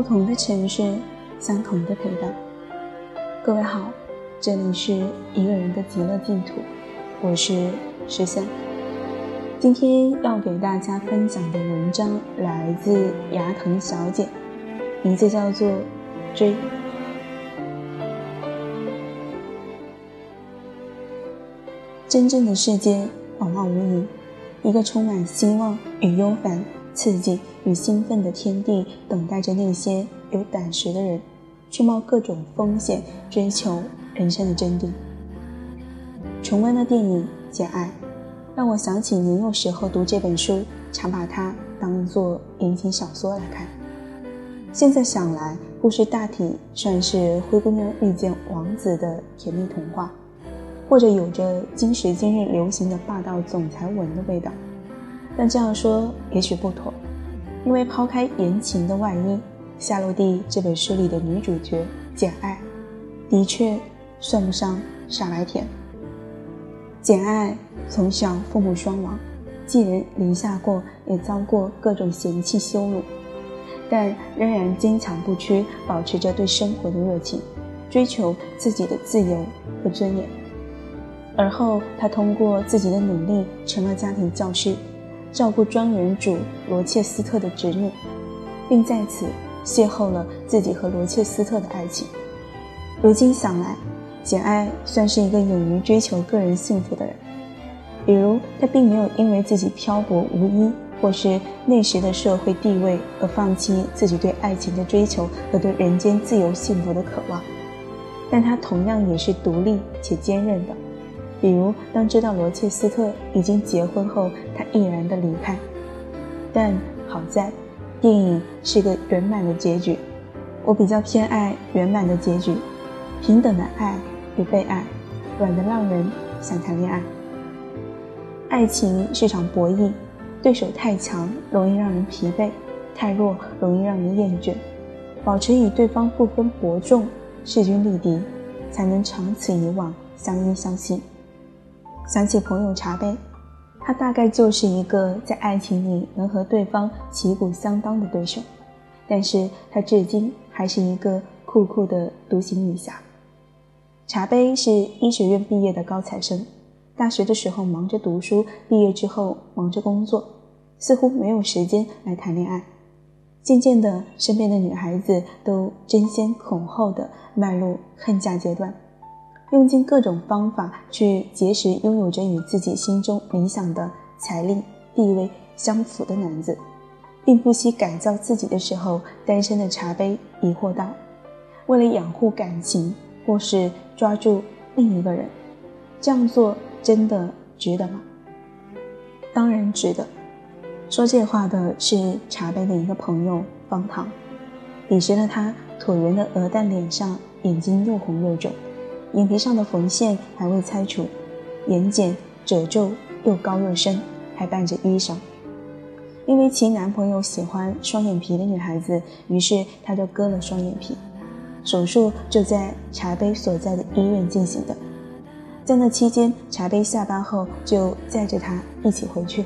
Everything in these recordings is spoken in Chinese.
不同的城市，相同的陪伴。各位好，这里是一个人的极乐净土，我是十三。今天要给大家分享的文章来自牙疼小姐，名字叫做《追》。真正的世界往往无垠，一个充满希望与忧烦、刺激与兴奋的天地，等待着那些有胆识的人，去冒各种风险，追求人生的真谛。重温的电影《简爱》，让我想起年幼时候读这本书，常把它当作言情小说来看。现在想来，故事大体算是灰姑娘遇见王子的甜蜜童话。或者有着今时今日流行的霸道总裁文的味道，但这样说也许不妥，因为抛开言情的外衣，《夏洛蒂》这本书里的女主角简爱，的确算不上傻白甜。简爱从小父母双亡，寄人篱下过，也遭过各种嫌弃羞辱，但仍然坚强不屈，保持着对生活的热情，追求自己的自由和尊严。而后，他通过自己的努力成了家庭教师，照顾庄园主罗切斯特的侄女，并在此邂逅了自己和罗切斯特的爱情。如今想来，简爱算是一个勇于追求个人幸福的人。比如，他并没有因为自己漂泊无依或是那时的社会地位而放弃自己对爱情的追求和对人间自由幸福的渴望，但他同样也是独立且坚韧的。比如，当知道罗切斯特已经结婚后，他毅然的离开。但好在，电影是个圆满的结局。我比较偏爱圆满的结局，平等的爱与被爱，软的让人想谈恋爱。爱情是场博弈，对手太强容易让人疲惫，太弱容易让人厌倦。保持与对方不分伯仲，势均力敌，才能长此以往，相依相惜。想起朋友茶杯，他大概就是一个在爱情里能和对方旗鼓相当的对手，但是他至今还是一个酷酷的独行女侠。茶杯是医学院毕业的高材生，大学的时候忙着读书，毕业之后忙着工作，似乎没有时间来谈恋爱。渐渐的，身边的女孩子都争先恐后的迈入恨嫁阶段。用尽各种方法去结识拥有着与自己心中理想的财力地位相符的男子，并不惜改造自己的时候，单身的茶杯疑惑道：“为了养护感情，或是抓住另一个人，这样做真的值得吗？”当然值得。说这话的是茶杯的一个朋友方糖，彼时的他椭圆的鹅蛋脸上，眼睛又红又肿。眼皮上的缝线还未拆除，眼睑褶皱又高又深，还伴着淤伤。因为其男朋友喜欢双眼皮的女孩子，于是他就割了双眼皮。手术就在茶杯所在的医院进行的。在那期间，茶杯下班后就载着他一起回去。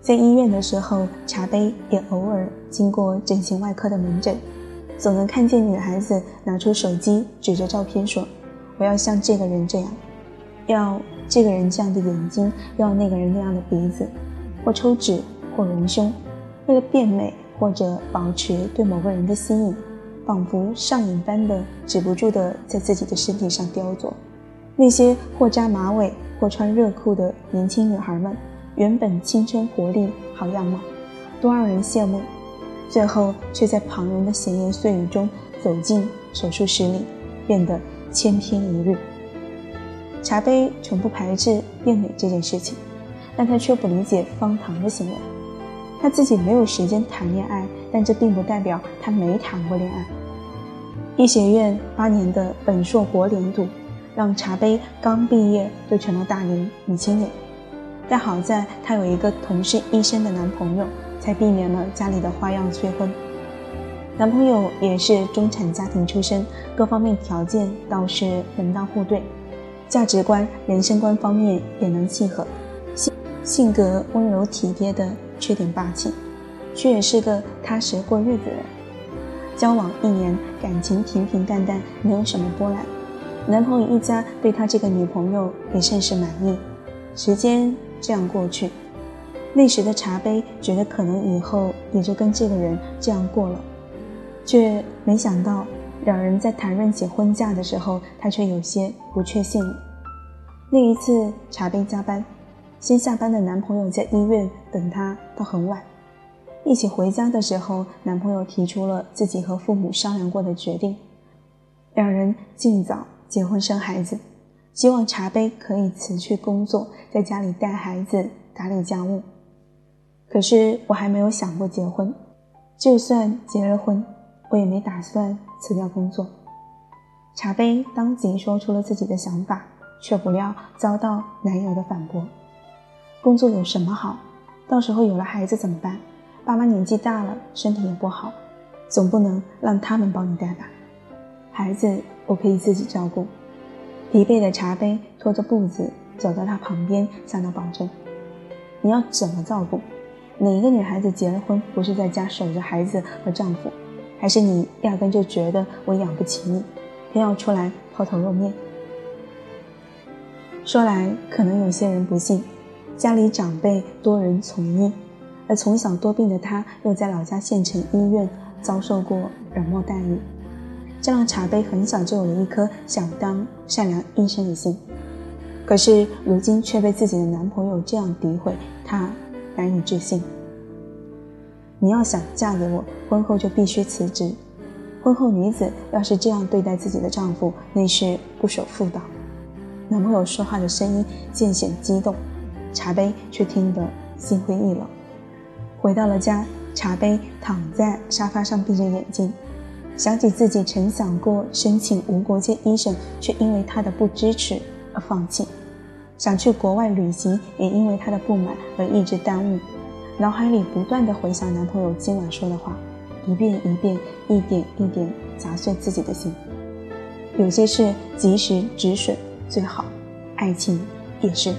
在医院的时候，茶杯也偶尔经过整形外科的门诊，总能看见女孩子拿出手机，指着照片说。我要像这个人这样，要这个人这样的眼睛，要那个人那样的鼻子，或抽脂，或隆胸，为了变美或者保持对某个人的吸引，仿佛上瘾般的止不住的在自己的身体上雕琢。那些或扎马尾或穿热裤的年轻女孩们，原本青春活力、好样貌，多让人羡慕，最后却在旁人的闲言碎语中走进手术室里，变得。千篇一律。茶杯从不排斥变美这件事情，但他却不理解方糖的行为。他自己没有时间谈恋爱，但这并不代表他没谈过恋爱。医学院八年的本硕博连读，让茶杯刚毕业就成了大龄女青年。但好在她有一个同是医生的男朋友，才避免了家里的花样催婚。男朋友也是中产家庭出身，各方面条件倒是门当户对，价值观、人生观方面也能契合，性性格温柔体贴的，缺点霸气，却也是个踏实过日子的人。交往一年，感情平平淡淡，没有什么波澜。男朋友一家对他这个女朋友也甚是满意。时间这样过去，那时的茶杯觉得可能以后也就跟这个人这样过了，却没想到两人在谈论起婚嫁的时候，他却有些不确信了。那一次茶杯加班，先下班的男朋友在医院等她到很晚。一起回家的时候，男朋友提出了自己和父母商量过的决定，两人尽早结婚生孩子。希望茶杯可以辞去工作，在家里带孩子、打理家务。可是我还没有想过结婚，就算结了婚，我也没打算辞掉工作。茶杯当即说出了自己的想法，却不料遭到男友的反驳：“工作有什么好？到时候有了孩子怎么办？爸妈年纪大了，身体也不好，总不能让他们帮你带吧？孩子我可以自己照顾。”疲惫的茶杯拖着步子走到他旁边，向他保证：“你要怎么照顾？哪一个女孩子结了婚不是在家守着孩子和丈夫？还是你压根就觉得我养不起你，偏要出来抛头露面？”说来可能有些人不信，家里长辈多人从医，而从小多病的他又在老家县城医院遭受过冷漠待遇。这让茶杯很小就有了一颗想当善良医生的心，可是如今却被自己的男朋友这样诋毁，她难以置信。你要想嫁给我，婚后就必须辞职。婚后女子要是这样对待自己的丈夫，那是不守妇道。男朋友说话的声音渐显激动，茶杯却听得心灰意冷。回到了家，茶杯躺在沙发上，闭着眼睛。想起自己曾想过申请无国界医生，却因为他的不支持而放弃；想去国外旅行，也因为他的不满而一直耽误。脑海里不断的回想男朋友今晚说的话，一遍一遍，一点一点砸碎自己的心。有些事及时止损最好，爱情也是。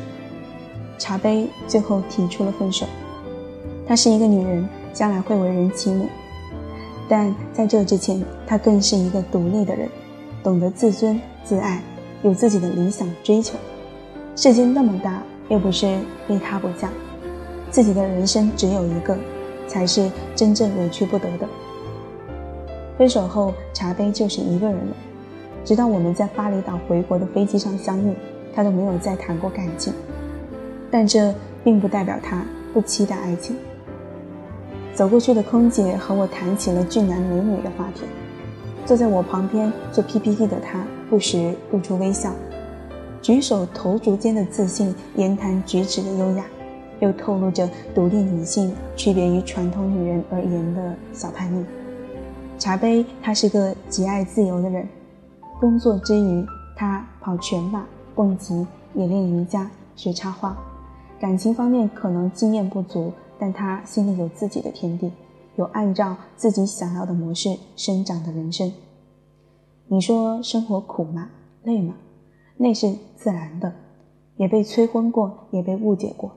茶杯最后提出了分手。她是一个女人，将来会为人妻母。但在这之前，她更是一个独立的人，懂得自尊自爱，有自己的理想追求。世间那么大，又不是非她不嫁，自己的人生只有一个，才是真正委屈不得的。分手后，茶杯就是一个人了。直到我们在巴厘岛回国的飞机上相遇，他都没有再谈过感情。但这并不代表他不期待爱情。走过去的空姐和我谈起了俊男美女的话题，坐在我旁边做 PPT 的他不时露出微笑，举手投足间的自信，言谈举止的优雅，又透露着独立女性区别于传统女人而言的小叛逆。茶杯，他是个极爱自由的人，工作之余，他跑全马、蹦极，也练瑜伽、学插画，感情方面可能经验不足。但他心里有自己的天地，有按照自己想要的模式生长的人生。你说生活苦吗？累吗？那是自然的，也被催婚过，也被误解过。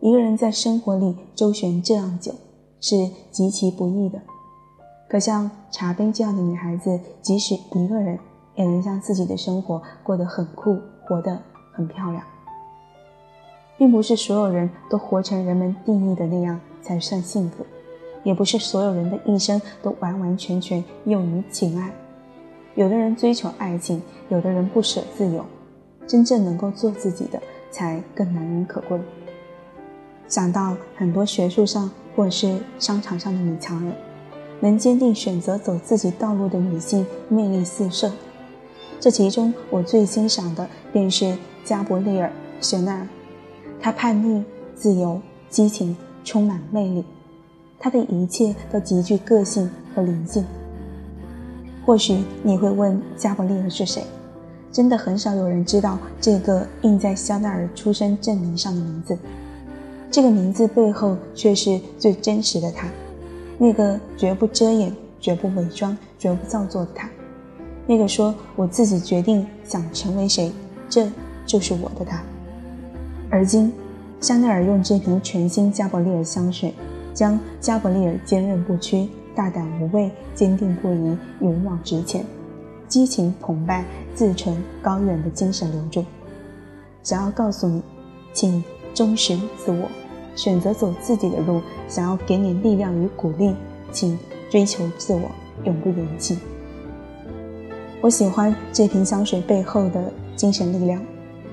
一个人在生活里周旋这样久，是极其不易的。可像茶杯这样的女孩子，即使一个人，也能将自己的生活过得很酷，活得很漂亮。并不是所有人都活成人们定义的那样才算幸福，也不是所有人的一生都完完全全用于情爱。有的人追求爱情，有的人不舍自由。真正能够做自己的，才更难能可贵。想到很多学术上或是商场上的女强人，能坚定选择走自己道路的女性，魅力四射。这其中，我最欣赏的便是加伯利尔·雪奈尔。她叛逆、自由、激情，充满魅力。她的一切都极具个性和灵性。或许你会问，加伯利尔是谁？真的很少有人知道这个印在香奈儿出生证明上的名字。这个名字背后却是最真实的他，那个绝不遮掩、绝不伪装、绝不造作的他，那个说我自己决定想成为谁，这就是我的他。而今，香奈儿用这瓶全新加伯利尔香水，将加伯利尔坚韧不屈、大胆无畏、坚定不移、勇往直前，激情澎湃、自成高远的精神留住。想要告诉你，请忠实自我，选择走自己的路。想要给你力量与鼓励，请追求自我，永不言弃。我喜欢这瓶香水背后的精神力量，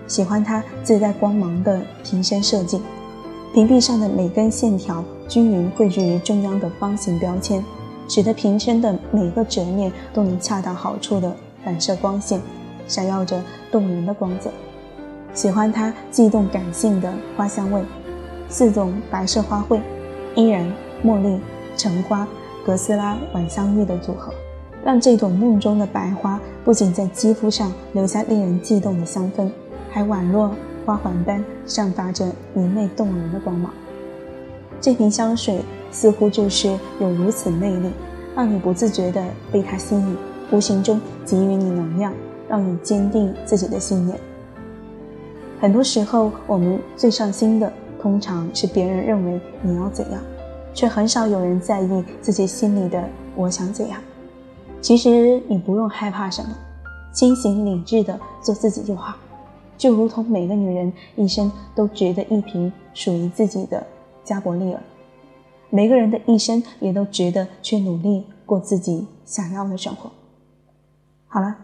喜欢它自带光芒的瓶身设计，瓶壁上的每根线条均匀汇聚于中央的方形标签，使得瓶身的每个折面都能恰到好处的反射光线，闪耀着动人的光泽。喜欢它悸动感性的花香味，四种白色花卉，依然、茉莉、橙花、格斯拉、晚香玉的组合。让这朵梦中的白花不仅在肌肤上留下令人悸动的香氛，还宛若花环般散发着明媚动人的光芒。这瓶香水似乎就是有如此魅力，让你不自觉地被它吸引，无形中给予你能量，让你坚定自己的信念。很多时候，我们最上心的通常是别人认为你要怎样，却很少有人在意自己心里的我想怎样。其实你不用害怕什么，清醒理智的做自己就好，就如同每个女人一生都值得一瓶属于自己的加伯利尔，每个人的一生也都值得去努力过自己想要的生活。好了，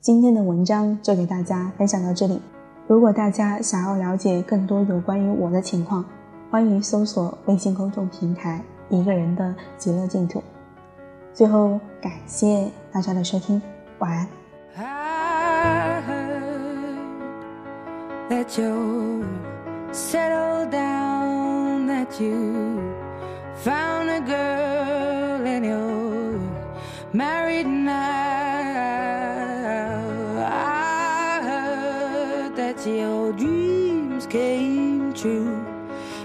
今天的文章就给大家分享到这里。如果大家想要了解更多有关于我的情况，欢迎搜索微信公众平台“一个人的极乐净土”。最后，感谢大家的收听，晚安。I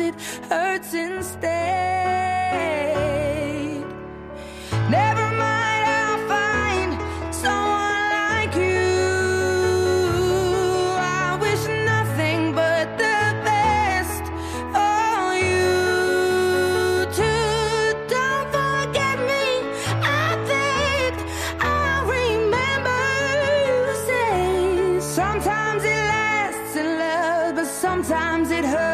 it hurts instead. Never mind, I'll find someone like you. I wish nothing but the best for you too. Don't forget me, I begged. I remember you say sometimes it lasts in love, but sometimes it hurts